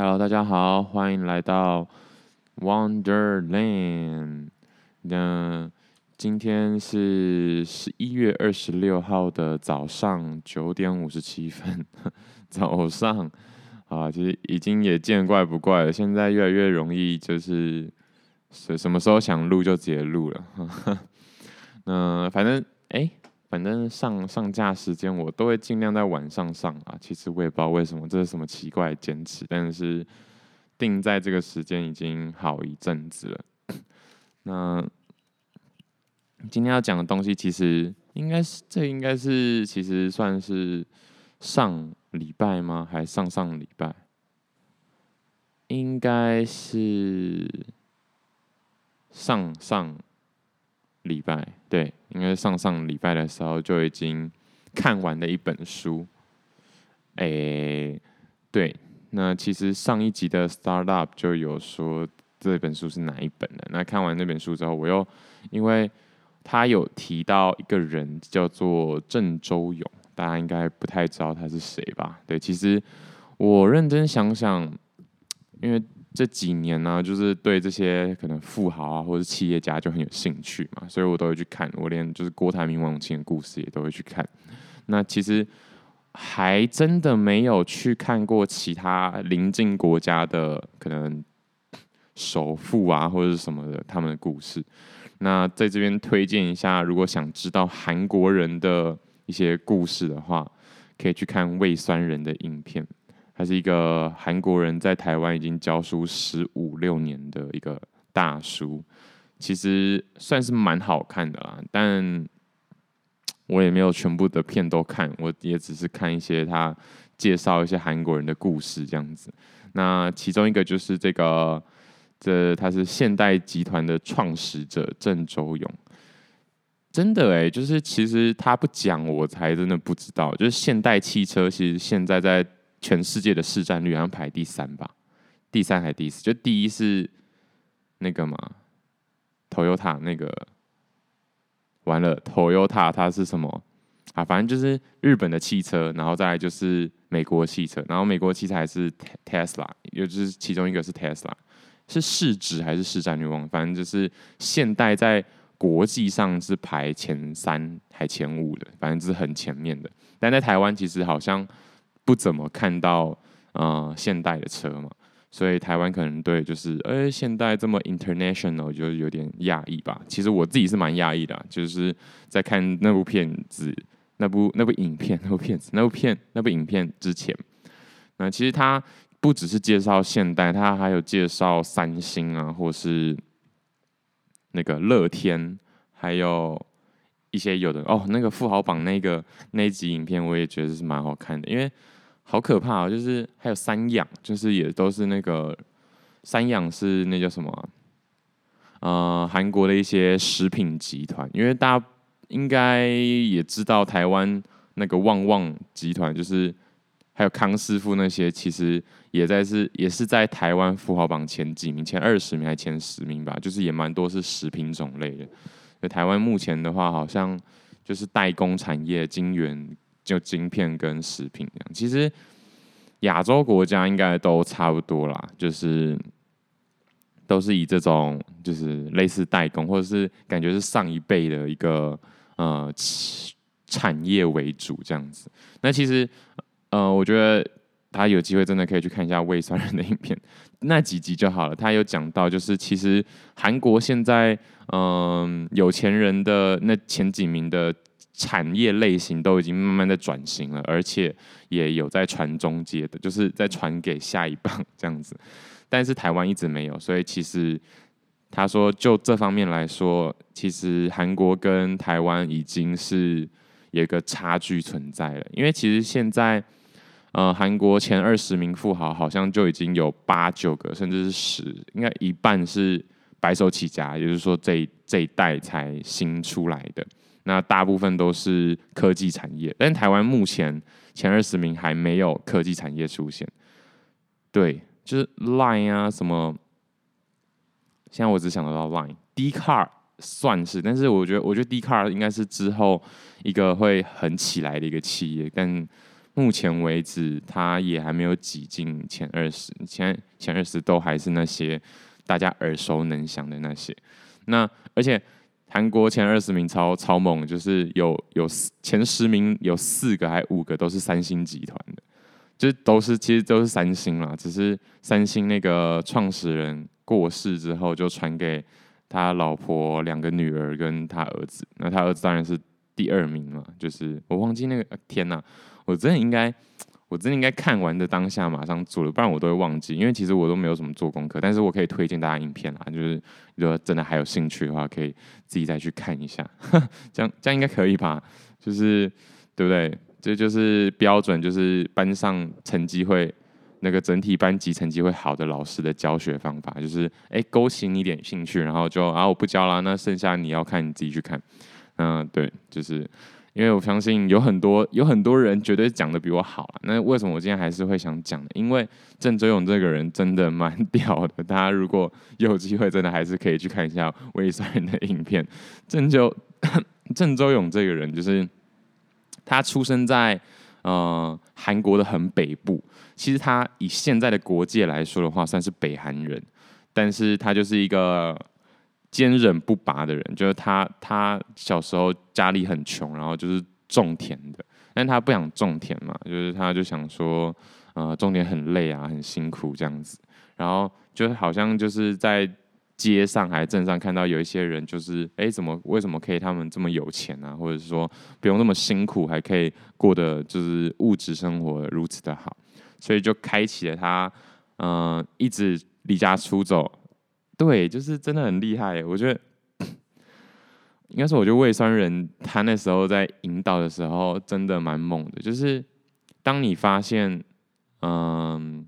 Hello，大家好，欢迎来到 Wonderland。那今天是十一月二十六号的早上九点五十七分。早上啊，其实已经也见怪不怪了。现在越来越容易，就是什什么时候想录就直接录了。嗯，反正哎。反正上上架时间我都会尽量在晚上上啊。其实我也不知道为什么，这是什么奇怪的坚持，但是定在这个时间已经好一阵子了。那今天要讲的东西，其实应该是这应该是其实算是上礼拜吗？还是上上礼拜？应该是上上。礼拜对，应该上上礼拜的时候就已经看完的一本书。诶、对，那其实上一集的 Startup 就有说这本书是哪一本的。那看完那本书之后，我又因为他有提到一个人叫做郑周永，大家应该不太知道他是谁吧？对，其实我认真想想，因为。这几年呢、就是对这些可能富豪啊，或者是企业家就很有兴趣嘛，所以我都会去看。我连就是郭台铭、王永庆的故事也都会去看。那其实还真的没有去看过其他邻近国家的可能首富啊，或者是什么的他们的故事。那在这边推荐一下，如果想知道韩国人的一些故事的话，可以去看胃酸人的影片。他是一个韩国人，在台湾已经教书十五六年的一个大叔，其实算是蛮好看的啦。但我也没有全部的片都看，我也只是看一些他介绍一些韩国人的故事这样子。那其中一个就是这个，这他是现代集团的创始者郑周永。真的哎，就是其实他不讲，我才真的不知道。就是现代汽车，其实现在在。全世界的市占率好像排第三吧，第三还第四？就第一是那个嘛，Toyota 那个，完了，Toyota 它是什么啊？反正就是日本的汽车，然后再来就是美国汽车，然后美国汽车还是 Tesla，也就是其中一个是 Tesla，是市值还是市占率忘了，反正就是现代在国际上是排前三还前五的，反正就是很前面的。但在台湾其实好像。不怎么看到呃现代的车嘛，所以台湾可能对就是哎、现代这么 international 就有点讶异吧。其实我自己是蛮讶异的，就是在看那部片子、那部那部影片、那部片子、那部片、那部影片之前，那其实它不只是介绍现代，它还有介绍三星啊，或是那个乐天，还有一些有的哦，那个富豪榜那个那一集影片，我也觉得是蛮好看的，因为。好可怕哦！就是还有三养，就是也都是那个三养是那叫什么？呃，韩国的一些食品集团，因为大家应该也知道，台湾那个旺旺集团，就是还有康师傅那些，其实也在是也是在台湾富豪榜前几名，前二十名还前十名吧，就是也蛮多是食品种类的。台湾目前的话，好像就是代工产业晶圆。就晶片跟食品这样，其实亚洲国家应该都差不多啦，就是都是以这种就是类似代工，或者是感觉是上一辈的一个呃产业为主这样子。那其实呃，我觉得大家有机会真的可以去看一下胃酸人的影片，那几集就好了。他有讲到，就是其实韩国现在嗯、有钱人的那前几名的。产业类型都已经慢慢在转型了，而且也有在传中介的，就是在传给下一棒这样子。但是台湾一直没有，所以其实他说就这方面来说，其实韩国跟台湾已经是有一个差距存在了。因为其实现在，呃，韩国前二十名富豪好像就已经有八九个，甚至是十，应该一半是白手起家，也就是说这这一代才新出来的。那大部分都是科技产业，但台湾目前前二十名还没有科技产业出现。对，就是 Line 啊什么，现在我只想得到 Line，D Car 算是，但是我觉得，我觉得 D Car 应该是之后一个会很起来的一个企业，但目前为止，它也还没有挤进前二十，前前二十都还是那些大家耳熟能详的那些。那而且韩国前二十名超超猛，就是有有前十名有四个还五个都是三星集团的，就都是其实都是三星啦，只是三星那个创始人过世之后，就传给他老婆、两个女儿跟他儿子。那他儿子当然是第二名嘛，就是我忘记那个天呐。我真的应该，我真的应该看完的当下马上做了，不然我都会忘记。因为其实我都没有什么做功课，但是我可以推荐大家影片啦，就是如果真的还有兴趣的话，可以自己再去看一下。这样这样应该可以吧？就是对不对？这就是标准，就是班上成绩会那个整体班级成绩会好的老师的教学方法，就是哎勾起你点兴趣，然后就啊我不教了，那剩下你要看你自己去看。嗯，对，就是。因为我相信有很多有很多人绝对讲的比我好啊，那为什么我今天还是会想讲呢？因为郑周勇这个人真的蛮 屌的，大家如果有机会，真的还是可以去看一下魏三人的影片。郑周 郑周勇这个人，就是他出生在呃韩国的很北部，其实他以现在的国界来说的话，算是北韩人，但是他就是一个。坚韧不拔的人，就是他。他小时候家里很穷，然后就是种田的，但他不想种田嘛，就是他就想说，呃，种田很累啊，很辛苦这样子。然后就好像就是在街上还镇上看到有一些人，就是哎，怎么为什么可以他们这么有钱啊？或者是说不用那么辛苦，还可以过得就是物质生活如此的好，所以就开启了他，嗯、一直离家出走。对，就是真的很厉害。我觉得应该是，我觉得魏酸人他那时候在引导的时候，真的蛮猛的。就是当你发现，嗯，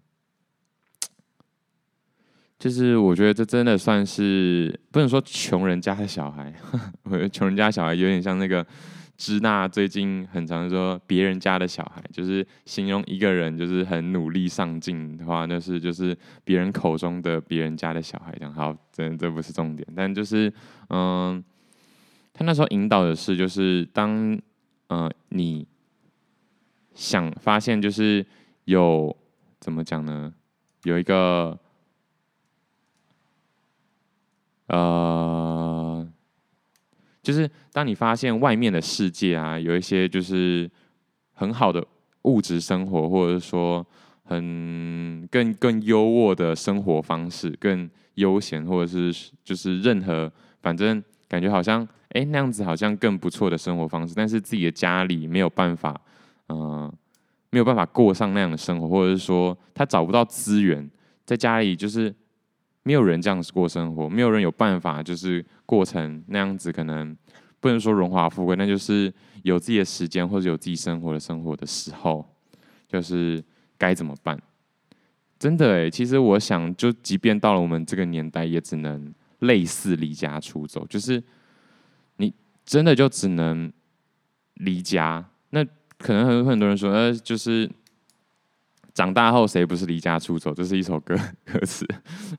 就是我觉得这真的算是不能说穷人家的小孩，我觉得穷人家小孩有点像那个。支那最近很常说别人家的小孩，就是形容一个人就是很努力上进的话，那是就是别人口中的别人家的小孩这样。好，这这不是重点，但就是嗯，他那时候引导的是，就是当嗯、你想发现就是有怎么讲呢？有一个呃。就是当你发现外面的世界啊，有一些就是很好的物质生活，或者是说很更更优渥的生活方式，更悠闲，或者是就是任何反正感觉好像哎、那样子好像更不错的生活方式，但是自己的家里没有办法，嗯、没有办法过上那样的生活，或者是说他找不到资源，在家里就是。没有人这样子过生活，没有人有办法就是过成那样子，可能不能说荣华富贵，那就是有自己的时间或者有自己生活的生活的时候，就是该怎么办？真的诶，其实我想，就即便到了我们这个年代，也只能类似离家出走，就是你真的就只能离家。那可能很很多人说，呃，就是。长大后谁不是离家出走？这是一首歌 歌词，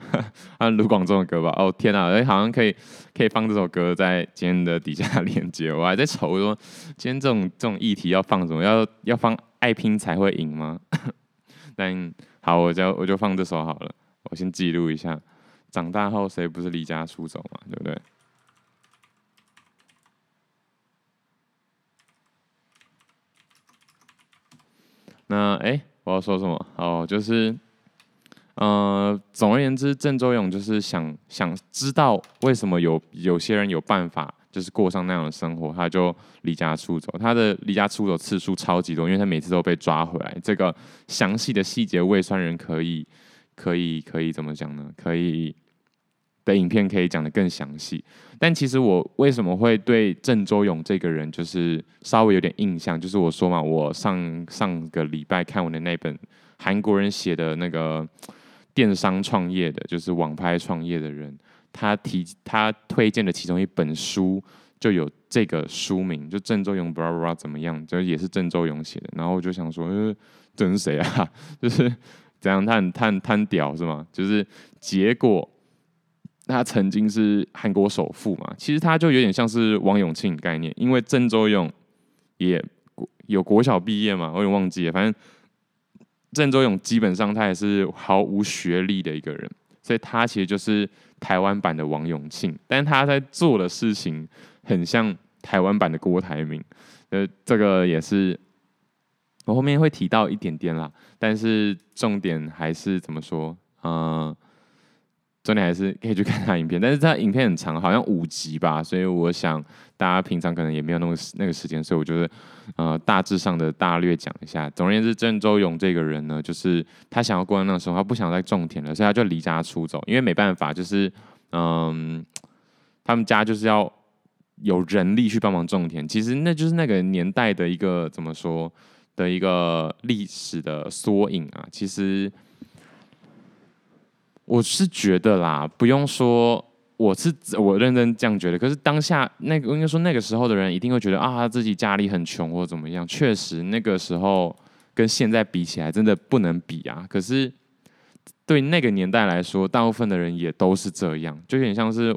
啊，卢广仲的歌吧？哦天哪，哎，好像可以可以放这首歌在今天的底下链接。我还在愁说，今天这种这种议题要放什么？要要放爱拼才会赢吗？但好，我就我就放这首好了。我先记录一下，长大后谁不是离家出走嘛？对不对？那哎。我要说什么？哦，就是，呃，总而言之，郑周勇就是想想知道为什么有有些人有办法，就是过上那样的生活，他就离家出走。他的离家出走次数超级多，因为他每次都被抓回来。这个详细的细节，魏酸人可以可以可以怎么讲呢？可以。的影片可以讲得更详细，但其实我为什么会对郑周永这个人就是稍微有点印象？就是我说嘛，我上上个礼拜看完的那本韩国人写的那个电商创业的，就是网拍创业的人，他提他推荐的其中一本书就有这个书名，就郑周永 blah blah blah 怎么样，就也是郑周永写的。然后我就想说，呃，这是谁啊？就是怎样？他很他很他很屌是吗？就是结果。他曾经是韩国首富嘛，其实他就有点像是王永庆概念，因为郑周永也有国小毕业嘛，我有点忘记了。反正郑周永基本上他也是毫无学历的一个人，所以他其实就是台湾版的王永庆，但他在做的事情很像台湾版的郭台铭。呃，这个也是我后面会提到一点点啦，但是重点还是怎么说？嗯、重点还是可以去看他影片，但是他影片很长，好像五集吧，所以我想大家平常可能也没有那么那个时间，所以我觉得呃大致上的大略讲一下。总而言之，郑周永这个人呢，就是他想要过那个生活，他不想再种田了，所以他就离家出走，因为没办法，就是嗯，他们家就是要有人力去帮忙种田，其实那就是那个年代的一个怎么说的一个历史的缩影啊，其实。我是觉得啦，不用说，我是我认真这样觉得。可是当下那个应该说那个时候的人一定会觉得啊，他自己家里很穷或怎么样。确实那个时候跟现在比起来，真的不能比啊。可是对那个年代来说，大部分的人也都是这样，就有点像是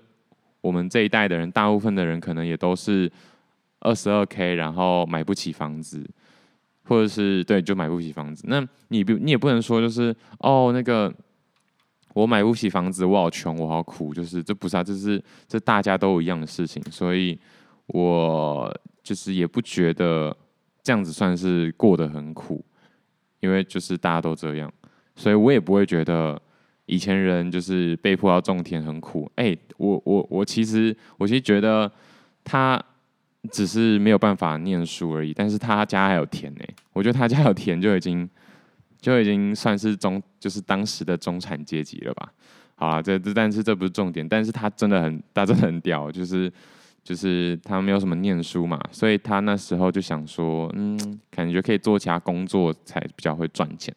我们这一代的人，大部分的人可能也都是二十二 K，然后买不起房子，或者是对，就买不起房子。那你不，你也不能说就是哦那个。我买不起房子，我好穷，我好苦，就是这不是啊，这是这大家都一样的事情，所以我就是也不觉得这样子算是过得很苦，因为就是大家都这样，所以我也不会觉得以前人就是被迫要种田很苦。哎、我我我其实我其实觉得他只是没有办法念书而已，但是他家还有田呢、我觉得他家有田就已经。就已经算是中，就是当时的中产阶级了吧。好啊，这这但是这不是重点，但是他真的很，他真的很屌，就是就是他没有什么念书嘛，所以他那时候就想说，嗯，感觉可以做其他工作才比较会赚钱，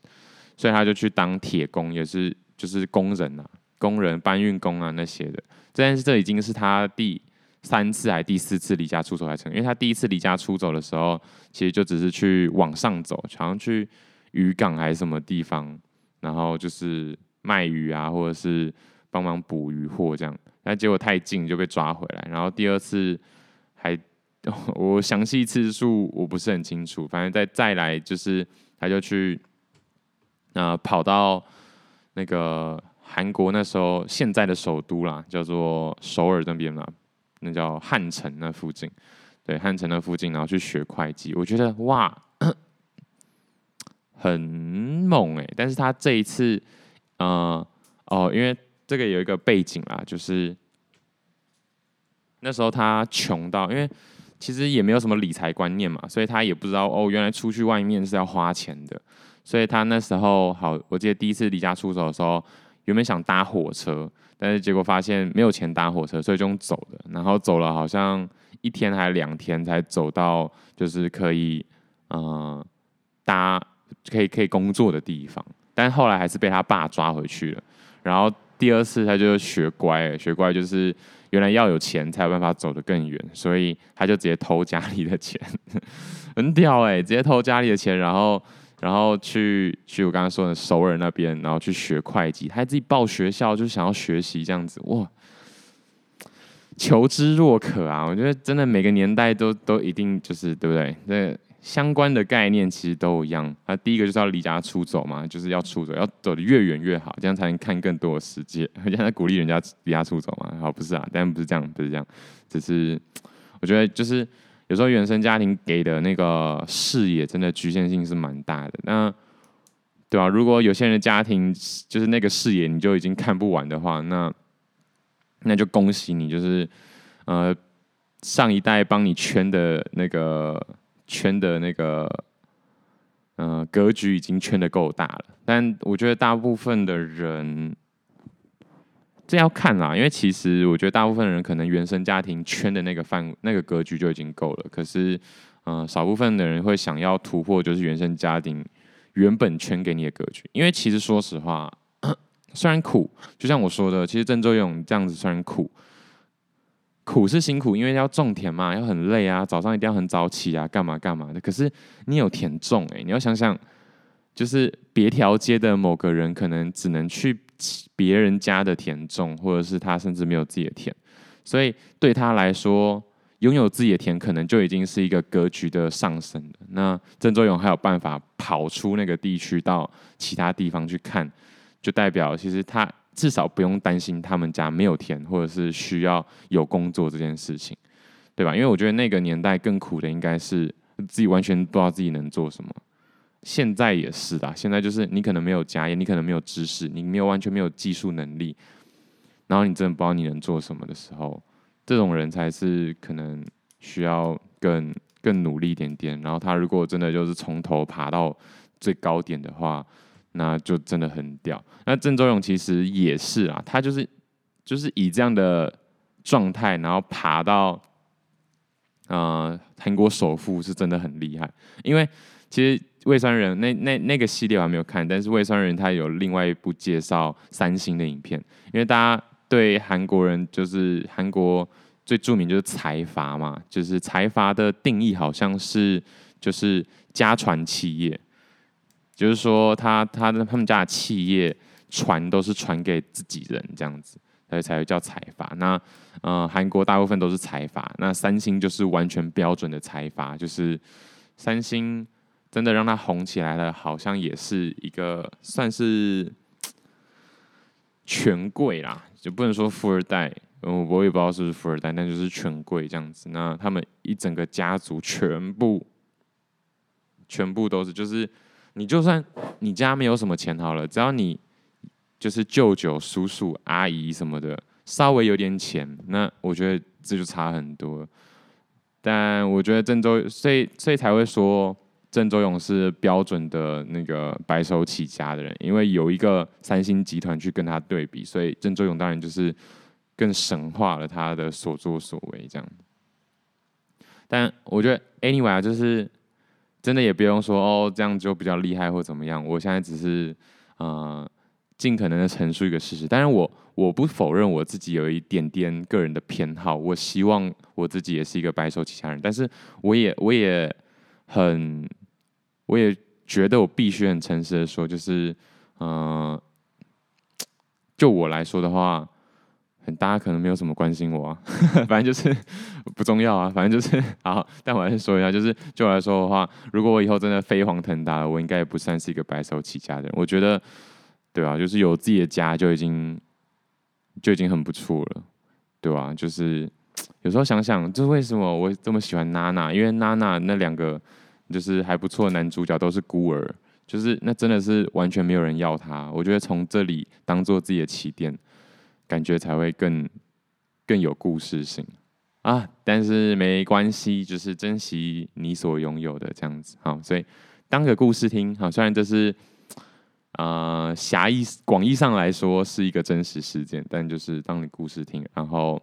所以他就去当铁工，也是就是工人啊，工人搬运工啊那些的。但是这已经是他第三次还第四次离家出走来成，因为他第一次离家出走的时候，其实就只是去往上走，好像去。渔港还是什么地方，然后就是卖鱼啊，或者是帮忙捕鱼货这样，但结果太近就被抓回来。然后第二次还，我详细次数我不是很清楚，反正再再来就是他就去，呃，跑到那个韩国那时候现在的首都啦，叫做首尔那边啦，那叫汉城那附近，对，汉城那附近，然后去学会计，我觉得哇。很猛哎、但是他这一次，呃，哦，因为这个有一个背景啦，就是那时候他穷到，因为其实也没有什么理财观念嘛，所以他也不知道哦，原来出去外面是要花钱的，所以他那时候好，我记得第一次离家出走的时候，原本想搭火车，但是结果发现没有钱搭火车，所以就走的，然后走了好像一天还是两天才走到，就是可以，呃，搭。可以可以工作的地方，但后来还是被他爸抓回去了。然后第二次他就学乖了，学乖就是原来要有钱才有办法走得更远，所以他就直接偷家里的钱，很屌哎、直接偷家里的钱，然后然后去去我刚刚说的首尔那边，然后去学会计，他自己报学校，就想要学习这样子哇，求知若渴啊！我觉得真的每个年代都都一定就是对不对？那。相关的概念其实都一样。那第一个就是要离家出走嘛，就是要出走，要走得越远越好，这样才能看更多的世界。人家在鼓励人家离家出走嘛？好，不是啊，当然不是这样，不是这样。只是我觉得，就是有时候原生家庭给的那个视野，真的局限性是蛮大的。那对吧？如果有些人的家庭就是那个视野，你就已经看不完的话，那那就恭喜你，就是呃上一代帮你圈的那个。圈的那个，呃，格局已经圈的够大了，但我觉得大部分的人，这要看啦，因为其实我觉得大部分人可能原生家庭圈的那个范那个格局就已经够了，可是，呃，少部分的人会想要突破，就是原生家庭原本圈给你的格局，因为其实说实话，虽然苦，就像我说的，其实郑周永这样子虽然苦。苦是辛苦，因为要种田嘛，要很累啊，早上一定要很早起啊，干嘛干嘛的。可是你有田种，哎，你要想想，就是别条街的某个人，可能只能去别人家的田种，或者是他甚至没有自己的田，所以对他来说，拥有自己的田，可能就已经是一个格局的上升了。那郑周永还有办法跑出那个地区到其他地方去看，就代表其实他至少不用担心他们家没有田，或者是需要有工作这件事情，对吧？因为我觉得那个年代更苦的应该是自己完全不知道自己能做什么。现在也是啦，现在就是你可能没有家业，你可能没有知识，你没有完全没有技术能力，然后你真的不知道你能做什么的时候。这种人才是可能需要更更努力一点点，然后他如果真的就是从头爬到最高点的话，那就真的很屌。那郑周永其实也是啊，他就是就是以这样的状态，然后爬到呃韩国首富是真的很厉害。因为其实魏酸人那那那个系列我还没有看，但是魏酸人他有另外一部介绍三星的影片，因为大家。对韩国人，就是韩国最著名就是财阀嘛，就是财阀的定义好像是就是家传企业，就是说他他的他们家的企业传都是传给自己人这样子，所以才会叫财阀。那呃韩国大部分都是财阀，那三星就是完全标准的财阀，就是三星真的让他红起来了，好像也是一个算是权贵啦。就不能说富二代，嗯，我也不知道是不是富二代，但就是权贵这样子。那他们一整个家族全部，全部都是，就是你就算你家没有什么钱好了，只要你就是舅舅、叔叔、阿姨什么的，稍微有点钱，那我觉得这就差很多。但我觉得郑州，所以所以才会说。郑州勇是标准的那个白手起家的人，因为有一个三星集团去跟他对比，所以郑州勇当然就是更神化了他的所作所为这样。但我觉得 anyway 啊，就是真的也不用说哦，这样就比较厉害或怎么样。我现在只是呃尽可能的陈述一个事实，但是我我不否认我自己有一点点个人的偏好，我希望我自己也是一个白手起家人，但是我也我也。很，我也觉得我必须很诚实的说，就是，嗯、呃，就我来说的话，大家可能没有什么关心我啊，反正就是不重要啊，反正就是好。但我还是说一下，就是就我来说的话，如果我以后真的飞黄腾达了，我应该也不算是一个白手起家的人。我觉得，对、啊？就是有自己的家就已经就已经很不错了，对、啊？就是。有时候想想，就是为什么我这么喜欢娜娜？因为娜娜那两个就是还不错的男主角都是孤儿，就是那真的是完全没有人要他。我觉得从这里当做自己的起点，感觉才会更更有故事性啊。但是没关系，就是珍惜你所拥有的这样子。好，所以当个故事听。好，虽然这是啊狭义广义上来说是一个真实事件，但就是当你故事听，然后。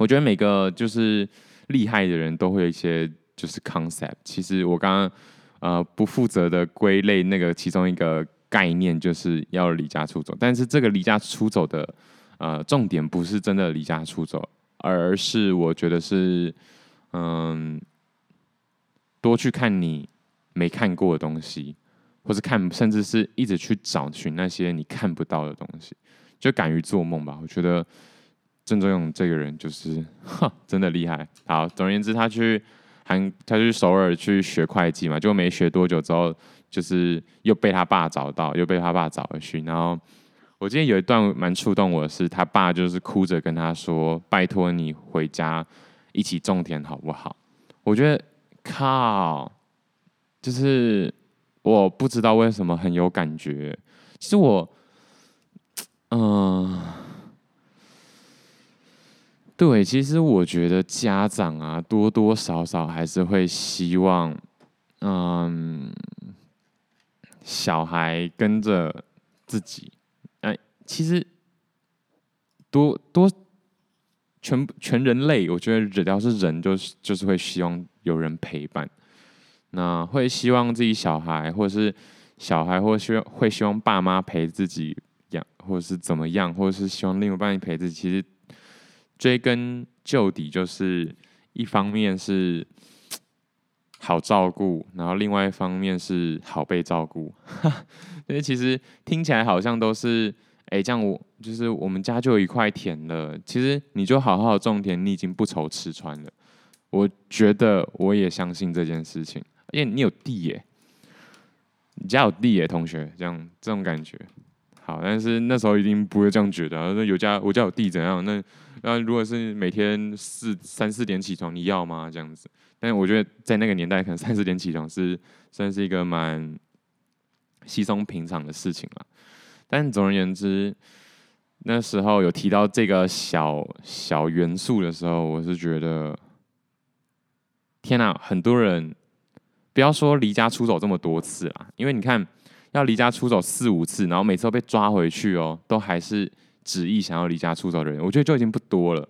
我觉得每个就是厉害的人都会有一些就是 concept。其实我刚刚呃不负责的归类那个其中一个概念就是要离家出走，但是这个离家出走的呃重点不是真的离家出走，而是我觉得是嗯多去看你没看过的东西，或是看甚至是一直去找寻那些你看不到的东西，就敢于做梦吧。我觉得。郑中勇这个人就是，哈，真的厉害。好，总而言之，他去韩，他去首尔去学会计嘛，就没学多久之后，就是又被他爸找到，又被他爸找回去。然后，我今天有一段蛮触动我的是，他爸就是哭着跟他说：“拜托你回家一起种田好不好？”我觉得靠，就是我不知道为什么很有感觉。其实我，嗯、呃。对，其实我觉得家长啊，多多少少还是会希望，嗯，小孩跟着自己。哎，其实多多全全人类，我觉得只要是人，就是就是会希望有人陪伴。那会希望自己小孩，或者是小孩，或希望会希望爸妈陪自己养，或者是怎么样，或者是希望另一半陪自己。其实。追根究底，就是一方面是好照顾，然后另外一方面是好被照顾。因为其实听起来好像都是，哎，这样我就是我们家就有一块田了，其实你就好好种田，你已经不愁吃穿了。我觉得我也相信这件事情，因为你有地耶，你家有地耶，同学，这样这种感觉。好，但是那时候一定不会这样觉得啊。那有家我家有地怎样？那那如果是每天四三四点起床，你要吗？这样子？但是我觉得在那个年代，可能三四点起床是算是一个蛮稀松平常的事情了。但总而言之，那时候有提到这个小小元素的时候，我是觉得，天哪！很多人不要说离家出走这么多次啊，因为你看要离家出走四五次，然后每次都被抓回去哦，都还是执意想要离家出走的人，我觉得就已经不多了，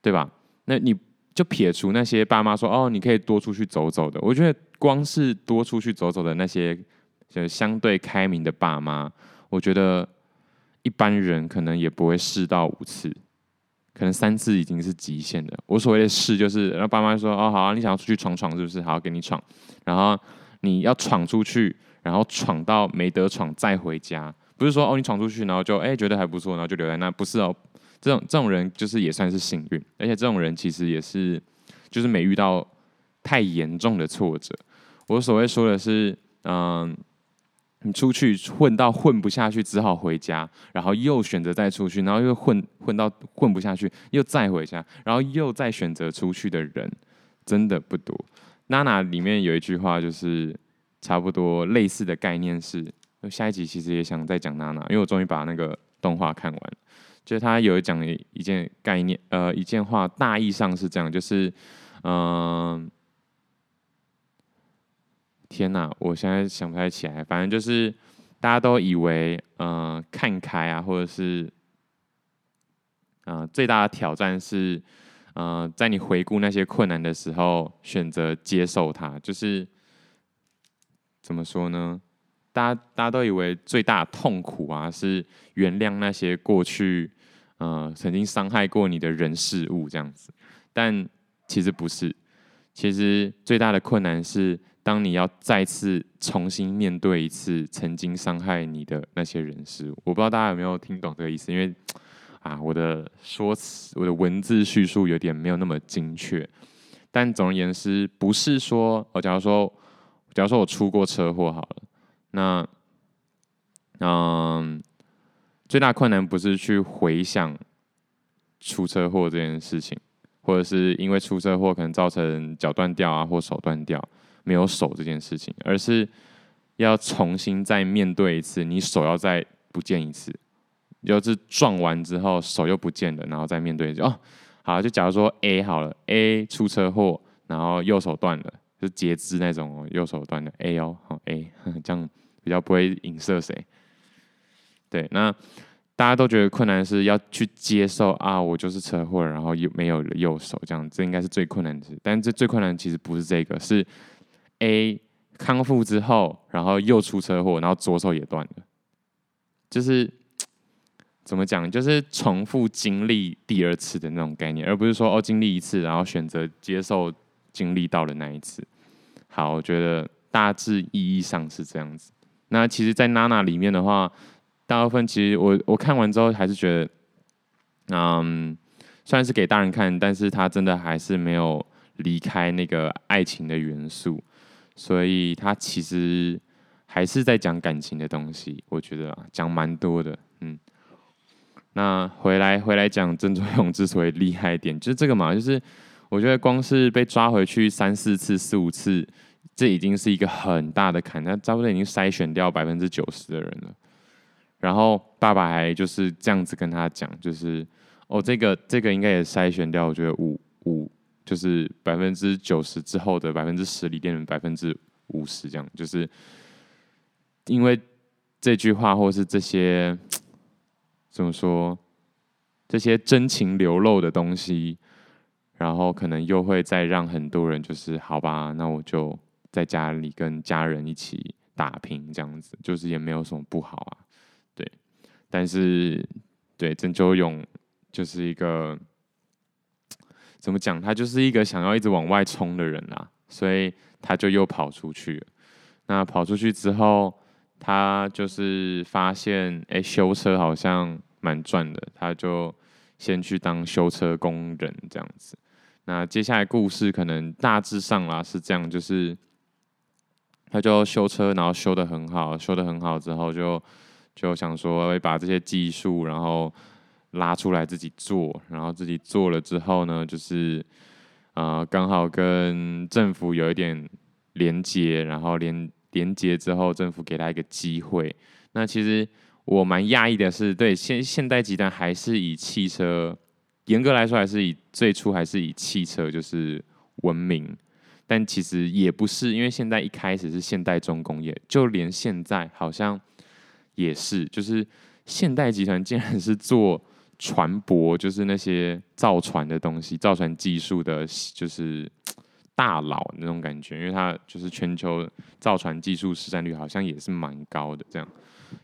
对吧？那你。就撇除那些爸妈说哦，你可以多出去走走的。我觉得光是多出去走走的那些，就相对开明的爸妈，我觉得一般人可能也不会试到五次，可能三次已经是极限的。我所谓的试，就是让爸妈说哦，好啊，你想要出去闯闯是不是？好，给你闯。然后你要闯出去，然后闯到没得闯再回家，不是说哦，你闯出去，然后就哎觉得还不错，然后就留在那，不是哦。这种这种人就是也算是幸运，而且这种人其实也是，就是没遇到太严重的挫折。我所谓说的是，嗯，你出去混到混不下去，只好回家，然后又选择再出去，然后又混混到混不下去，又再回家，然后又再选择出去的人，真的不多。娜娜里面有一句话，就是差不多类似的概念是，下一集其实也想再讲娜娜，因为我终于把那个动画看完。就是他有讲一件概念，呃，一件话，大意上是这样，就是，嗯、天哪，我现在想不太起来，反正就是大家都以为，嗯、呃，看开啊，或者是，嗯、最大的挑战是，嗯、呃，在你回顾那些困难的时候，选择接受它，就是怎么说呢？大家大家都以为最大的痛苦啊，是原谅那些过去，呃，曾经伤害过你的人事物这样子，但其实不是。其实最大的困难是，当你要再次重新面对一次曾经伤害你的那些人事物。我不知道大家有没有听懂这个意思，因为啊，我的说辞、我的文字叙述有点没有那么精确。但总而言之，不是说，我假如说，假如说我出过车祸好了。那，嗯，最大困难不是去回想出车祸这件事情，或者是因为出车祸可能造成脚断掉啊，或手断掉，没有手这件事情，而是要重新再面对一次，你手要再不见一次，就是撞完之后手又不见了，然后再面对就哦，好，就假如说 A 好了，A 出车祸，然后右手断了，就截肢那种，右手断的 A 哦，好 A 这样。比较不会影射谁，对，那大家都觉得困难是要去接受啊，我就是车祸，然后又没有了右手，这样这应该是最困难的事。但这最困难其实不是这个，是 A 康复之后，然后又出车祸，然后左手也断了，就是怎么讲，就是重复经历第二次的那种概念，而不是说哦经历一次，然后选择接受经历到了那一次。好，我觉得大致意义上是这样子。那其实，在娜娜里面的话，大部分其实我我看完之后还是觉得，嗯，虽然是给大人看，但是他真的还是没有离开那个爱情的元素，所以他其实还是在讲感情的东西。我觉得，讲蛮多的，嗯。那回来回来讲曾卓勇之所以厉害一点，就是这个嘛，就是我觉得光是被抓回去三四次、四五次。这已经是一个很大的坎，那差不多已经筛选掉百分之九十的人了。然后爸爸还就是这样子跟他讲，就是哦，这个这个应该也筛选掉，我觉得五五就是百分之九十之后的百分之十里变成百分之五十，这样就是因为这句话或是这些怎么说，这些真情流露的东西，然后可能又会再让很多人就是好吧，那我就。在家里跟家人一起打拼，这样子就是也没有什么不好啊，对。但是，对郑周勇就是一个怎么讲？他就是一个想要一直往外冲的人啊，所以他就又跑出去。那跑出去之后，他就是发现，哎、修车好像蛮赚的，他就先去当修车工人这样子。那接下来故事可能大致上啦是这样，就是他就修车，然后修得很好，修得很好之后就就想说会把这些技术然后拉出来自己做，然后自己做了之后呢，就是呃刚好跟政府有一点连接，然后连连接之后，政府给他一个机会。那其实我蛮讶异的是，对现现代集团还是以汽车。严格来说，还是以最初还是以汽车就是闻名，但其实也不是，因为现在一开始是现代重工业，就连现在好像也是，就是现代集团竟然是做船舶，就是那些造船的东西，造船技术的，就是大佬那种感觉，因为它就是全球造船技术市占率好像也是蛮高的这样。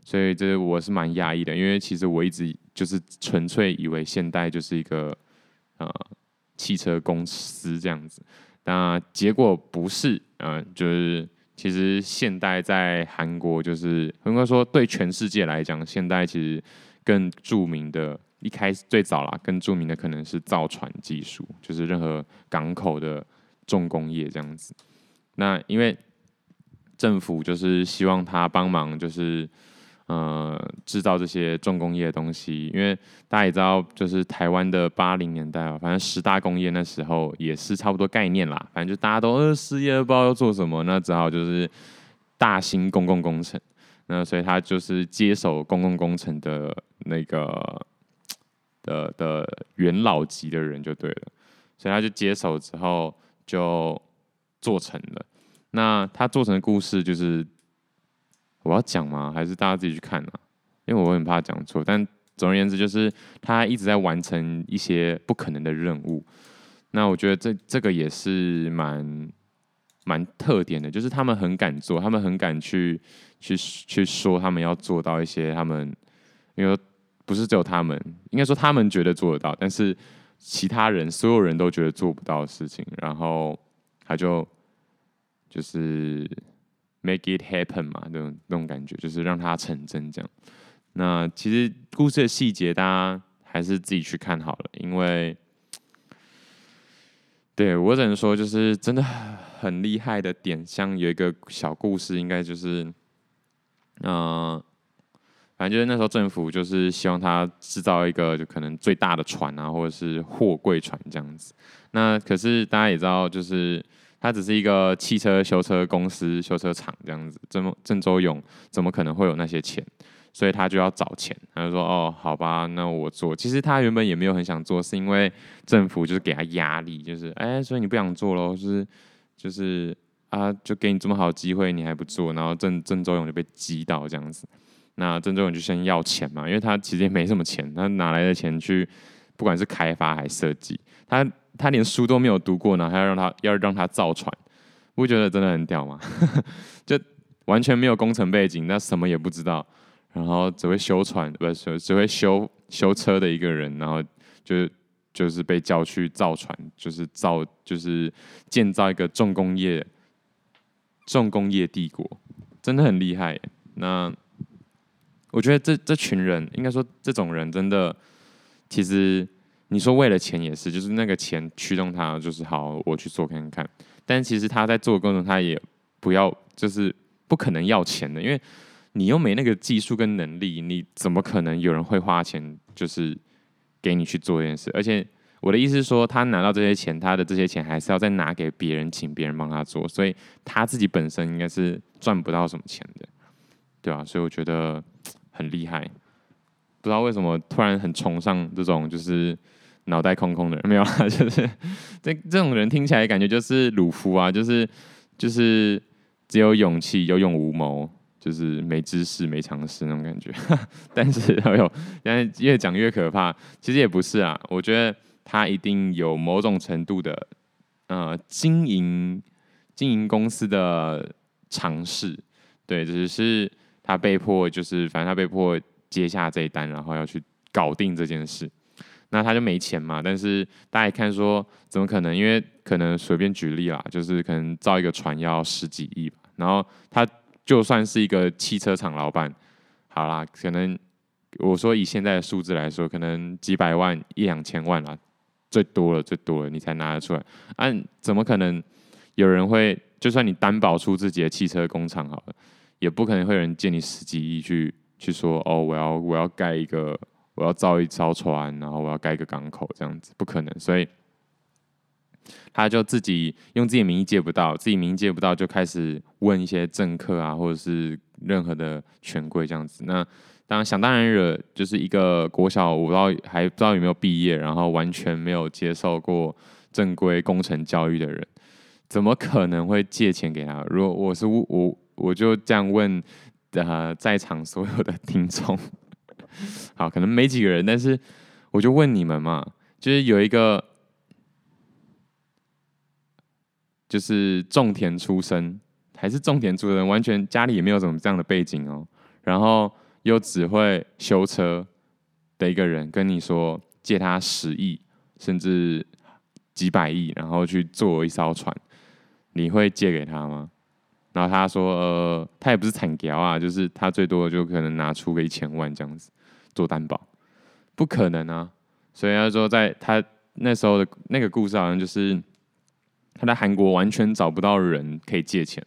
所以这我是蛮讶异的，因为其实我一直就是纯粹以为现代就是一个呃汽车公司这样子，那结果不是，嗯、就是其实现代在韩国就是应该说对全世界来讲，现代其实更著名的，一开始最早啦，更著名的可能是造船技术，就是任何港口的重工业这样子。那因为政府就是希望他帮忙，就是。呃，制造这些重工业的东西，因为大家也知道，就是台湾的八零年代啊，反正十大工业那时候也是差不多概念啦。反正就大家都呃失业，不知道要做什么，那只好就是大兴公共工程。那所以他就是接手公共工程的那个的的元老级的人就对了。所以他就接手之后就做成了。那他做成的故事就是。我要讲吗？还是大家自己去看啊？因为我很怕讲错。但总而言之，就是他一直在完成一些不可能的任务。那我觉得这这个也是蛮蛮特点的，就是他们很敢做，他们很敢去去去说他们要做到一些他们，因为不是只有他们，应该说他们觉得做得到，但是其他人所有人都觉得做不到的事情，然后他就就是。Make it happen 嘛，那种那种感觉，就是让它成真这样。那其实故事的细节，大家还是自己去看好了，因为对我只能说，就是真的很厉害的点。像有一个小故事，应该就是，嗯、反正就是那时候政府就是希望他制造一个就可能最大的船啊，或者是货柜船这样子。那可是大家也知道，就是。他只是一个汽车修车公司、修车厂这样子，郑郑周勇怎么可能会有那些钱？所以他就要找钱。他就说：“哦，好吧，那我做。”其实他原本也没有很想做，是因为政府就是给他压力，就是哎，所以你不想做喽？就是就是啊，就给你这么好的机会，你还不做？然后郑郑周勇就被激到这样子。那郑周勇就先要钱嘛，因为他其实也没什么钱，他哪来的钱去？不管是开发还是设计，他。他连书都没有读过呢，还要让他要让他造船，不觉得真的很屌吗？就完全没有工程背景，那什么也不知道，然后只会修船，不是只会修修车的一个人，然后就就是被叫去造船，就是造就是建造一个重工业重工业帝国，真的很厉害。那我觉得这这群人，应该说这种人，真的其实。你说为了钱也是，就是那个钱驱动他，就是好，我去做看看。但其实他在做的过程中，他也不要，就是不可能要钱的，因为你又没那个技术跟能力，你怎么可能有人会花钱，就是给你去做这件事？而且我的意思是说，他拿到这些钱，他的这些钱还是要再拿给别人，请别人帮他做，所以他自己本身应该是赚不到什么钱的，对吧？所以我觉得很厉害，不知道为什么突然很崇尚这种，就是。脑袋空空的人没有啊，就是这这种人听起来感觉就是鲁夫啊，就是就是只有勇气有勇无谋，就是没知识没常识那种感觉。但是哎呦，现在越讲越可怕。其实也不是啊，我觉得他一定有某种程度的呃经营经营公司的尝试。对，只是他被迫就是反正他被迫接下这一单，然后要去搞定这件事。那他就没钱嘛，但是大家一看说，怎么可能？因为可能随便举例啦，就是可能造一个船要十几亿吧。然后他就算是一个汽车厂老板，好啦，可能我说以现在的数字来说，可能几百万一两千万啦，最多了，最多了，你才拿得出来。按、怎么可能有人会？就算你担保出自己的汽车工厂好了，也不可能会有人借你十几亿去去说哦，我要我要盖一个，我要造一艘船，然后我要盖一个港口这样子，不可能。所以他就自己用自己名义借不到，自己名义借不到，就开始问一些政客啊，或者是任何的权贵这样子。那当然想当然惹，就是一个国小，我不知道还不知道有没有毕业，然后完全没有接受过正规工程教育的人。怎么可能会借钱给他？如果我是我，我就这样问，呃，在场所有的听众，好，可能没几个人，但是我就问你们嘛，就是有一个，就是种田出身，还是种田出身，完全家里也没有什么这样的背景哦，然后又只会修车的一个人，跟你说借他十亿，甚至几百亿，然后去做一艘船。你会借给他吗？然后他说，呃，他也不是惨屌啊，就是他最多就可能拿出个一千万这样子做担保，不可能啊。所以他说，在他那时候的那个故事，好像就是他在韩国完全找不到人可以借钱，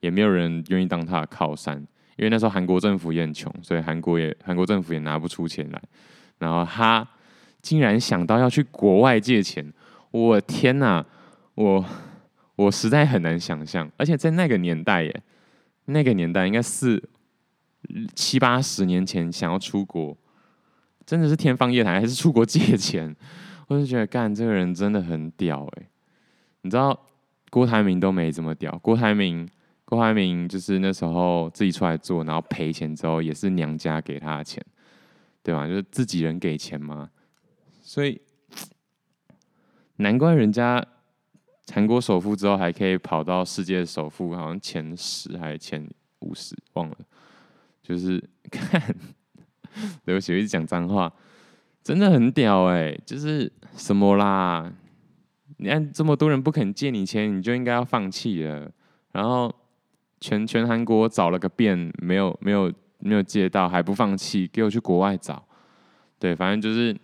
也没有人愿意当他的靠山，因为那时候韩国政府也很穷，所以韩国也韩国政府也拿不出钱来。然后他竟然想到要去国外借钱，我天哪，我。我实在很难想象，而且在那个年代耶，那个年代应该是七八十年前，想要出国，真的是天方夜谭，还是出国借钱？我就觉得干这个人真的很屌哎！你知道郭台铭都没这么屌，郭台铭郭台铭就是那时候自己出来做，然后赔钱之后也是娘家给他的钱，对吧？就是自己人给钱嘛，所以难怪人家。韩国首富之后还可以跑到世界首富，好像前十还是前五十，忘了。就是看，对不起，我一直讲脏话，真的很屌哎、就是什么啦？你看这么多人不肯借你钱，你就应该要放弃了。然后全全韩国找了个遍，没有没有没有借到，还不放弃，给我去国外找。对，反正就是。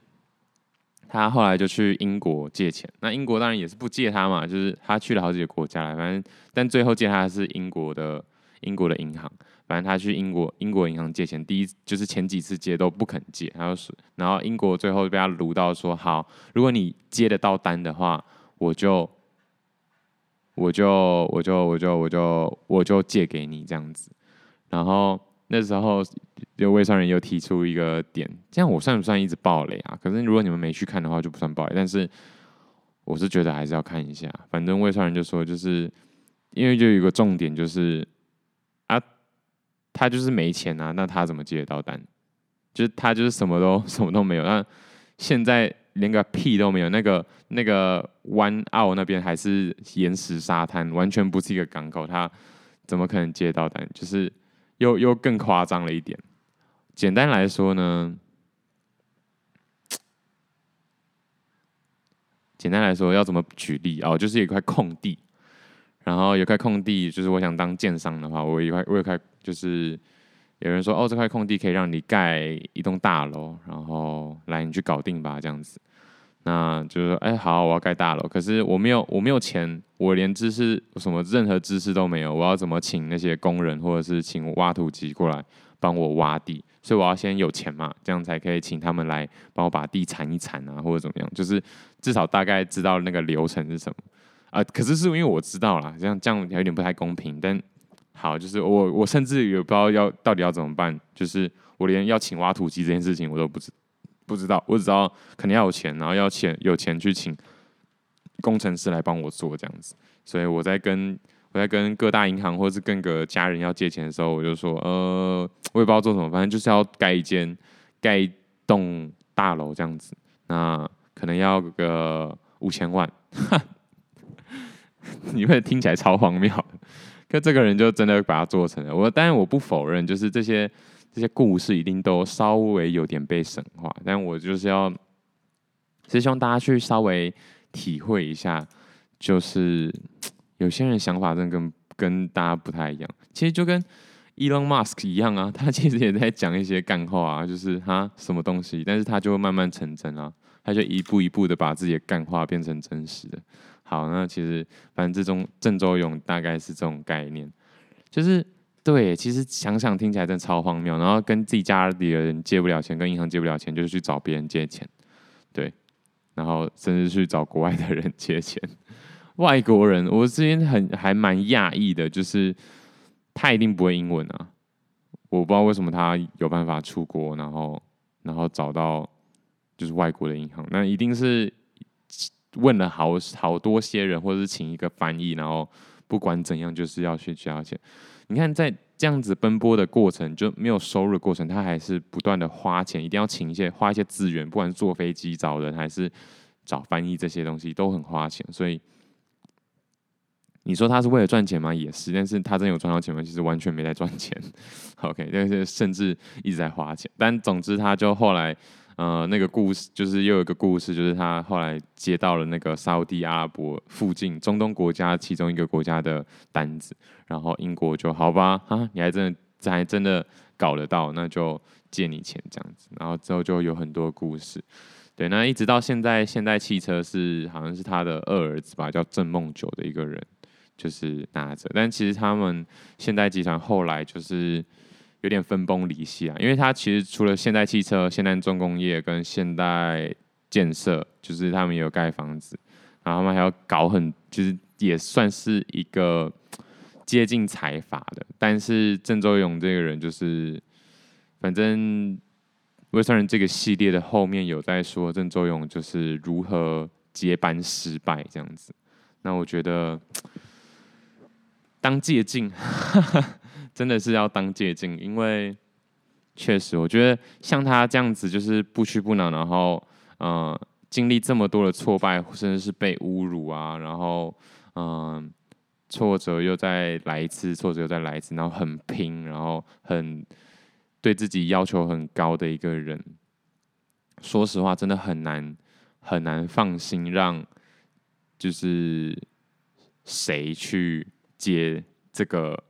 他后来就去英国借钱，那英国当然也是不借他嘛，就是他去了好几个国家来，反正但最后借他的是英国的英国的银行，反正他去英国英国银行借钱，第一就是前几次借都不肯借，他说，然后英国最后被他卢到说好，如果你接得到单的话，我就我就我就我就我就我就借给你这样子，然后那时候。就魏商人又提出一个点，这样我算不算一直爆雷啊？可是如果你们没去看的话，就不算爆雷。但是我是觉得还是要看一下。反正魏商人就说，就是因为就有一个重点，就是，他就是没钱啊，那他怎么接得到单？就是他就是什么都 什么都没有。那现在连个屁都没有，那个那个湾澳那边还是岩石沙滩，完全不是一个港口，他怎么可能接到单？就是又又更夸张了一点。简单来说呢，简单来说要怎么举例哦？就是一块空地，然后有块空地，就是我想当建商的话，我有一块，我有块，就是有人说哦，这块空地可以让你盖一栋大楼，然后来你去搞定吧，这样子。那就是说，哎，好，我要盖大楼，可是我没有，我没有钱，我连知识什么任何知识都没有，我要怎么请那些工人，或者是请挖土机过来帮我挖地？所以我要先有钱嘛，这样才可以请他们来帮我把地铲一铲啊，或者怎么样，就是至少大概知道那个流程是什么啊、可是是因为我知道啦，这样这样有点不太公平。但好，就是我我甚至也不知道要到底要怎么办，就是我连要请挖土机这件事情我都不知不知道，我只知道肯定要有钱，然后要钱有钱去请工程师来帮我做这样子。所以我在跟。我在跟各大银行或者是跟个家人要借钱的时候，我就说，呃，我也不知道做什么，反正就是要盖一间、盖一栋大楼这样子，那可能要个五千万，你会听起来超荒谬，可这个人就真的把它做成了。我当然我不否认，就是这些这些故事一定都稍微有点被神化，但我就是要，是希望大家去稍微体会一下，就是。有些人想法真的跟跟大家不太一样，其实就跟 Elon Musk 一样啊，他其实也在讲一些干话啊，就是他什么东西，但是他就会慢慢成真啊，他就一步一步的把自己的干话变成真实的。好，那其实反正这种郑州勇大概是这种概念，就是对，其实想想听起来真的超荒谬，然后跟自己家里的人借不了钱，跟银行借不了钱，就是去找别人借钱，对，然后甚至去找国外的人借钱，外国人，我之前很还蛮讶异的，就是。他一定不会英文啊！我不知道为什么他有办法出国，然后然后找到就是外国的银行，那一定是问了好好多些人，或者是请一个翻译，然后不管怎样就是要去交钱。你看，在这样子奔波的过程，就没有收入的过程，他还是不断的花钱，一定要请一些花一些资源，不管是坐飞机找人还是找翻译这些东西，都很花钱，所以。你说他是为了赚钱吗？也是，但是他真有赚到钱吗？其实完全没在赚钱。OK，但是甚至一直在花钱。但总之，他就后来，呃，那个故事就是又有一个故事，就是他后来接到了那个沙乌地阿拉伯附近中东国家其中一个国家的单子，然后英国就好吧，啊，你还真的还真的搞得到，那就借你钱这样子。然后之后就有很多故事。对，那一直到现在，现代汽车是好像是他的二儿子吧，叫郑梦九的一个人。就是拿着，但其实他们现代集团后来就是有点分崩离析啊，因为他其实除了现代汽车、现代重工业跟现代建设，就是他们也有盖房子，然后他们还要搞很，就是也算是一个接近财阀的。但是郑周永这个人，就是反正未算人这个系列的后面有在说郑周永就是如何接班失败这样子，那我觉得。当借镜，真的是要当借镜，因为确实，我觉得像他这样子，就是不屈不挠，然后，嗯、经历这么多的挫败，甚至是被侮辱啊，然后，嗯、挫折又再来一次，挫折又再来一次，然后很拼，然后很对自己要求很高的一个人，说实话，真的很难很难放心让，就是谁去。接这个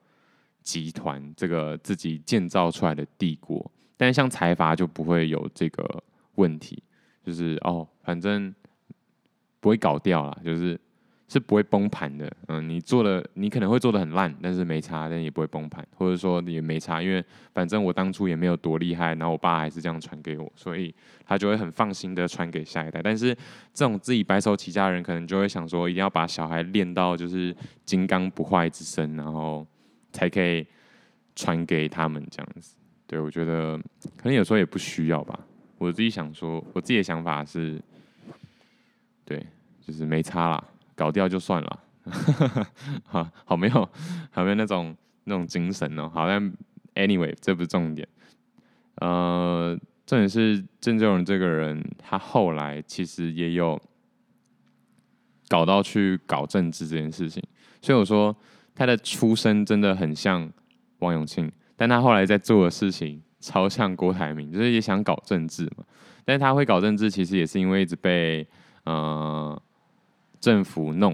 集团，这个自己建造出来的帝国，但是像财阀就不会有这个问题，就是哦，反正不会搞掉了，就是。是不会崩盘的，嗯，你做的你可能会做的很烂，但是没差，但也不会崩盘，或者说也没差，因为反正我当初也没有多厉害，然后我爸还是这样传给我，所以他就会很放心的传给下一代。但是这种自己白手起家的人，可能就会想说，一定要把小孩练到就是金刚不坏之身，然后才可以传给他们这样子。对，我觉得可能有时候也不需要吧。我自己想说，我自己的想法是，对，就是没差啦。搞掉就算了，好好没有，好没有那种那种精神哦。好像 anyway，这不是重点。呃，重点是郑周永这个人，他后来其实也有搞到去搞政治这件事情。所以我说他的出身真的很像王永庆，但他后来在做的事情超像郭台铭，就是也想搞政治嘛。但是他会搞政治，其实也是因为一直被呃。政府弄，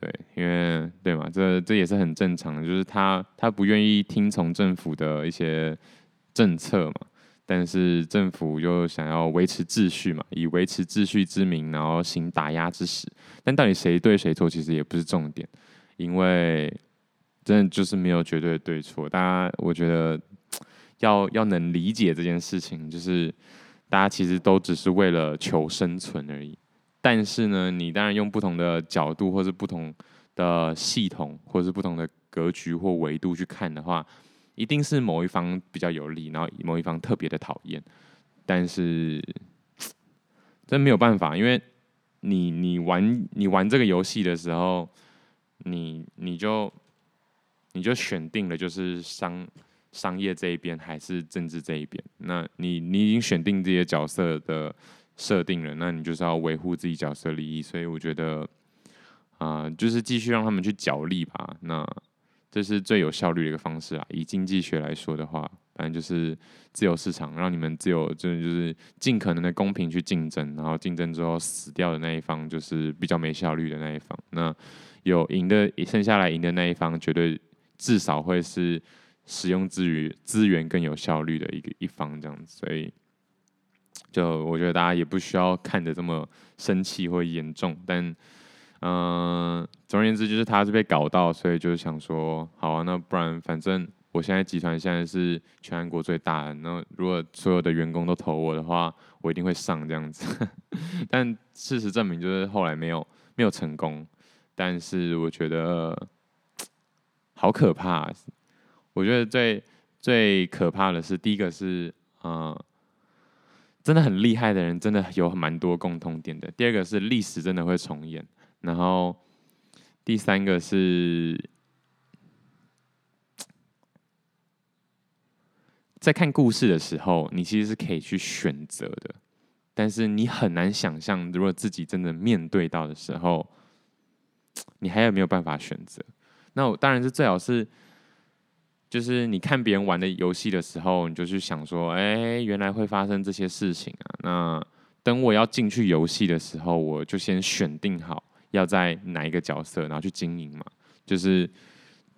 对，因为对嘛，这这也是很正常的，就是他他不愿意听从政府的一些政策嘛，但是政府又想要维持秩序嘛，以维持秩序之名，然后行打压之实。但到底谁对谁错，其实也不是重点，因为真的就是没有绝对对错。大家我觉得要要能理解这件事情，就是大家其实都只是为了求生存而已。但是呢，你当然用不同的角度，或是不同的系统，或是不同的格局或维度去看的话，一定是某一方比较有利，然后某一方特别的讨厌。但是，真没有办法，因为你你玩你玩这个游戏的时候，你你就你就选定了，就是商商业这一边还是政治这一边。那你你已经选定这些角色的。设定了，那你就是要维护自己角色利益，所以我觉得，啊、就是继续让他们去角力吧。那这是最有效率的一个方式啊。以经济学来说的话，反正就是自由市场，让你们自由，就就是尽可能的公平去竞争，然后竞争之后死掉的那一方就是比较没效率的那一方。那有赢的，剩下来赢的那一方，绝对至少会是使用资源资源更有效率的一个一方这样子，所以就我觉得大家也不需要看得这么生气或严重，但嗯、呃，总而言之就是他是被搞到，所以就是想说，好啊，那不然反正我现在集团现在是全韩国最大的，那如果所有的员工都投我的话，我一定会上这样子，但事实证明就是后来没有没有成功，但是我觉得好可怕啊。我觉得最最可怕的是，第一个是，呃，真的很厉害的人，真的有蛮多共通点的。第二个是历史真的会重演，然后第三个是，在看故事的时候，你其实是可以去选择的，但是你很难想象，如果自己真的面对到的时候，你还有没有办法选择？那我当然是最好是。就是你看别人玩的游戏的时候，你就去想说，哎，原来会发生这些事情啊。那等我要进去游戏的时候，我就先选定好要在哪一个角色，然后去经营嘛。就是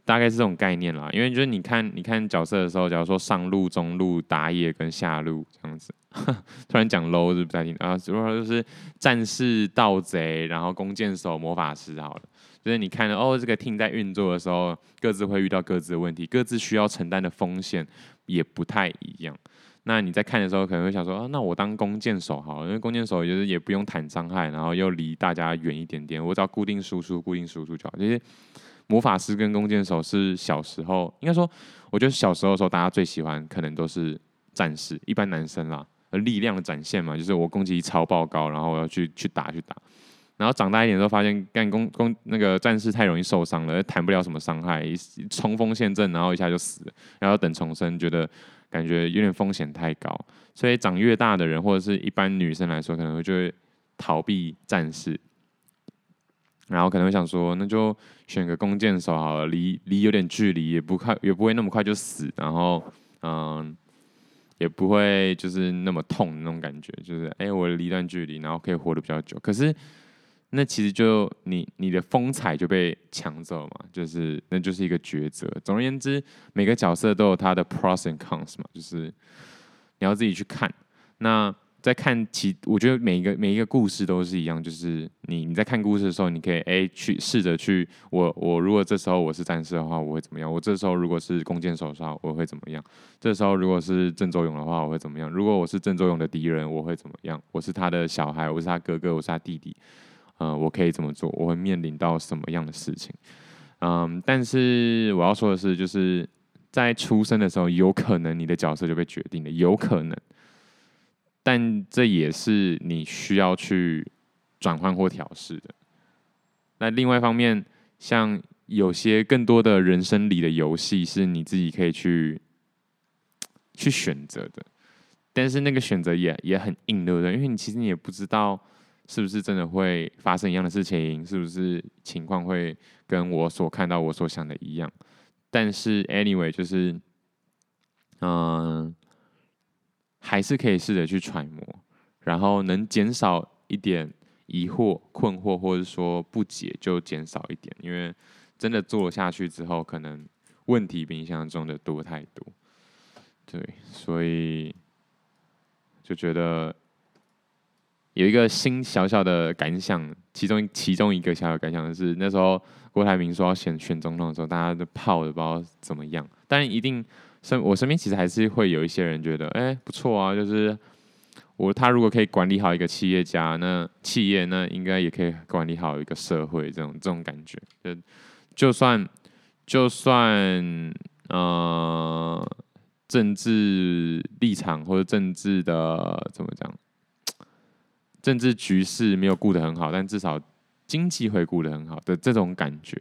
大概是这种概念啦。因为就是你看，你看角色的时候，假如说上路、中路、打野跟下路这样子，突然讲 low 是不太听啊。主要就是战士、盗贼，然后弓箭手、魔法师好了。就是你看哦，这个 team 在运作的时候，各自会遇到各自的问题，各自需要承担的风险也不太一样。那你在看的时候，可能会想说啊，那我当弓箭手好了，因为弓箭手就是也不用坦伤害，然后又离大家远一点点，我只要固定输出、固定输出就好。这些魔法师跟弓箭手是小时候，应该说，我觉得小时候的时候，大家最喜欢可能都是战士，一般男生啦，力量的展现嘛，就是我攻击力超爆高，然后我要去去打去打。然后长大一点之后，发现干攻攻那个战士太容易受伤了，谈不了什么伤害，冲锋陷阵，然后一下就死了，然后等重生，觉得感觉有点风险太高，所以长越大的人，或者是一般女生来说，可能会就会逃避战士，然后可能会想说，那就选个弓箭手好了，离离有点距离，也不快，也不会那么快就死，然后嗯，也不会就是那么痛那种感觉，就是哎，我离一段距离，然后可以活得比较久，可是。那其实就你你的风采就被抢走了嘛，就是那就是一个抉择。总而言之，每个角色都有他的 pros and cons 嘛，就是你要自己去看。那在看其，我觉得每一个每一个故事都是一样，就是你你在看故事的时候，你可以哎去试着去，我我如果这时候我是战士的话，我会怎么样？我这时候如果是弓箭手的话，我会怎么样？这时候如果是郑作勇的话，我会怎么样？如果我是郑作勇的敌人，我会怎么样？我是他的小孩，我是他哥哥，我是他弟弟。嗯，我可以这么做，我会面临到什么样的事情？嗯，但是我要说的是，就是在出生的时候，有可能你的角色就被决定了，有可能，但这也是你需要去转换或调试的。那另外一方面，像有些更多的人生里的游戏，是你自己可以去去选择的，但是那个选择也也很硬，对不对？因为你其实你也不知道。是不是真的会发生一样的事情？是不是情况会跟我所看到、我所想的一样？但是，anyway，就是，嗯、还是可以试着去揣摩，然后能减少一点疑惑、困惑，或者说不解，就减少一点。因为真的做下去之后，可能问题比想象中的多太多。对，所以就觉得。有一个新小小的感想，其中其中一个小小感想的是，那时候郭台铭说要选选总统的时候，大家都泡的不知道怎么样。但一定身我身边其实还是会有一些人觉得，哎、不错啊，就是我他如果可以管理好一个企业家，那企业那应该也可以管理好一个社会，这种这种感觉。就就算就算呃政治立场或者政治的怎么讲？政治局势没有顾得很好，但至少经济会顾得很好的这种感觉。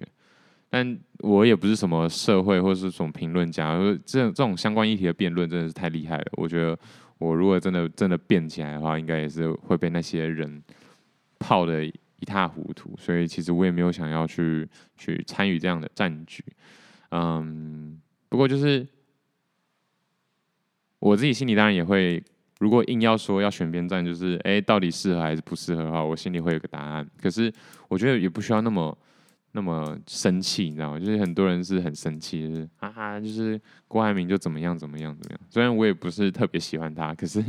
但我也不是什么社会或是什么评论家，这这种相关议题的辩论真的是太厉害了。我觉得我如果真的真的辩起来的话，应该也是会被那些人泡的一塌糊涂。所以其实我也没有想要去去参与这样的战局。嗯，不过就是我自己心里当然也会。如果硬要说要选边站，就是哎，到底适合还是不适合的话，我心里会有个答案。可是我觉得也不需要那么那么生气，你知道吗？就是很多人是很生气，就是哈哈，就是郭台铭就怎么样怎么样怎么样。虽然我也不是特别喜欢他，可是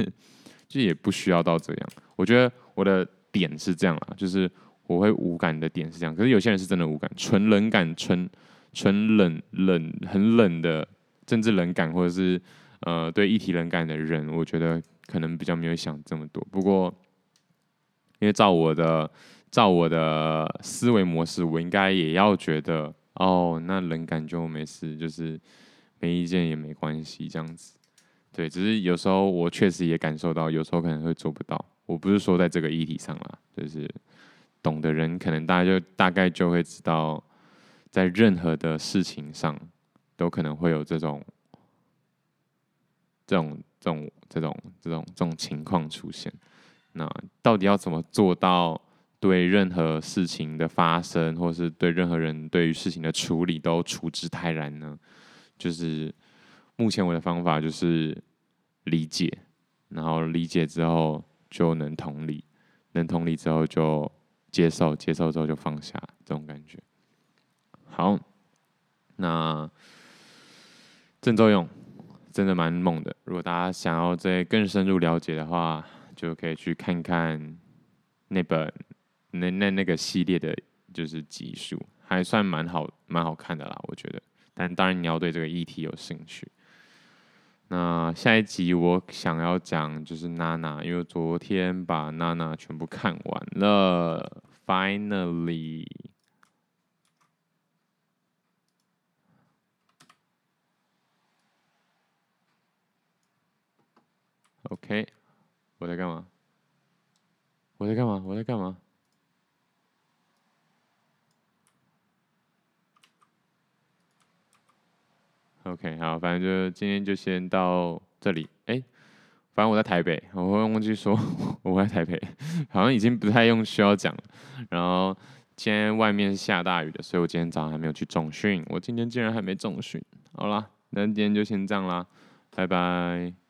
就也不需要到这样。我觉得我的点是这样啊，就是我会无感的点是这样。可是有些人是真的无感，纯冷感，纯纯冷冷很冷的政治冷感，或者是呃对议题冷感的人，我觉得可能比较没有想这么多。不过因为照我的。照我的思维模式，我应该也要觉得哦，那冷感就没事，就是没意见也没关系，这样子。对，只是有时候我确实也感受到，有时候可能会做不到。我不是说在这个议题上啦，就是懂的人可能大家就大概就会知道，在任何的事情上都可能会有这种这种这种这种这种这种情况出现。那到底要怎么做到？对任何事情的发生，或是对任何人对于事情的处理，都处之泰然呢？就是目前我的方法就是理解，然后理解之后就能同理，能同理之后就接受，接受之后就放下，这种感觉。好，那郑周永真的蛮猛的。如果大家想要再更深入了解的话，就可以去看看那本。那那那个系列的，就是集数，还算蛮好，蛮好看的啦，我觉得。但当然你要对这个议题有兴趣。那下一集我想要讲就是娜娜，因为昨天把娜娜全部看完了，finally。OK，我在干嘛？我在干嘛？我在干嘛？OK，好，反正就今天就先到这里。哎、反正我在台北，我会忘记说 我在台北，好像已经不太用需要讲了。然后今天外面下大雨的，所以我今天早上还没有去重训。我今天竟然还没重训。好啦，那今天就先这样啦，拜拜。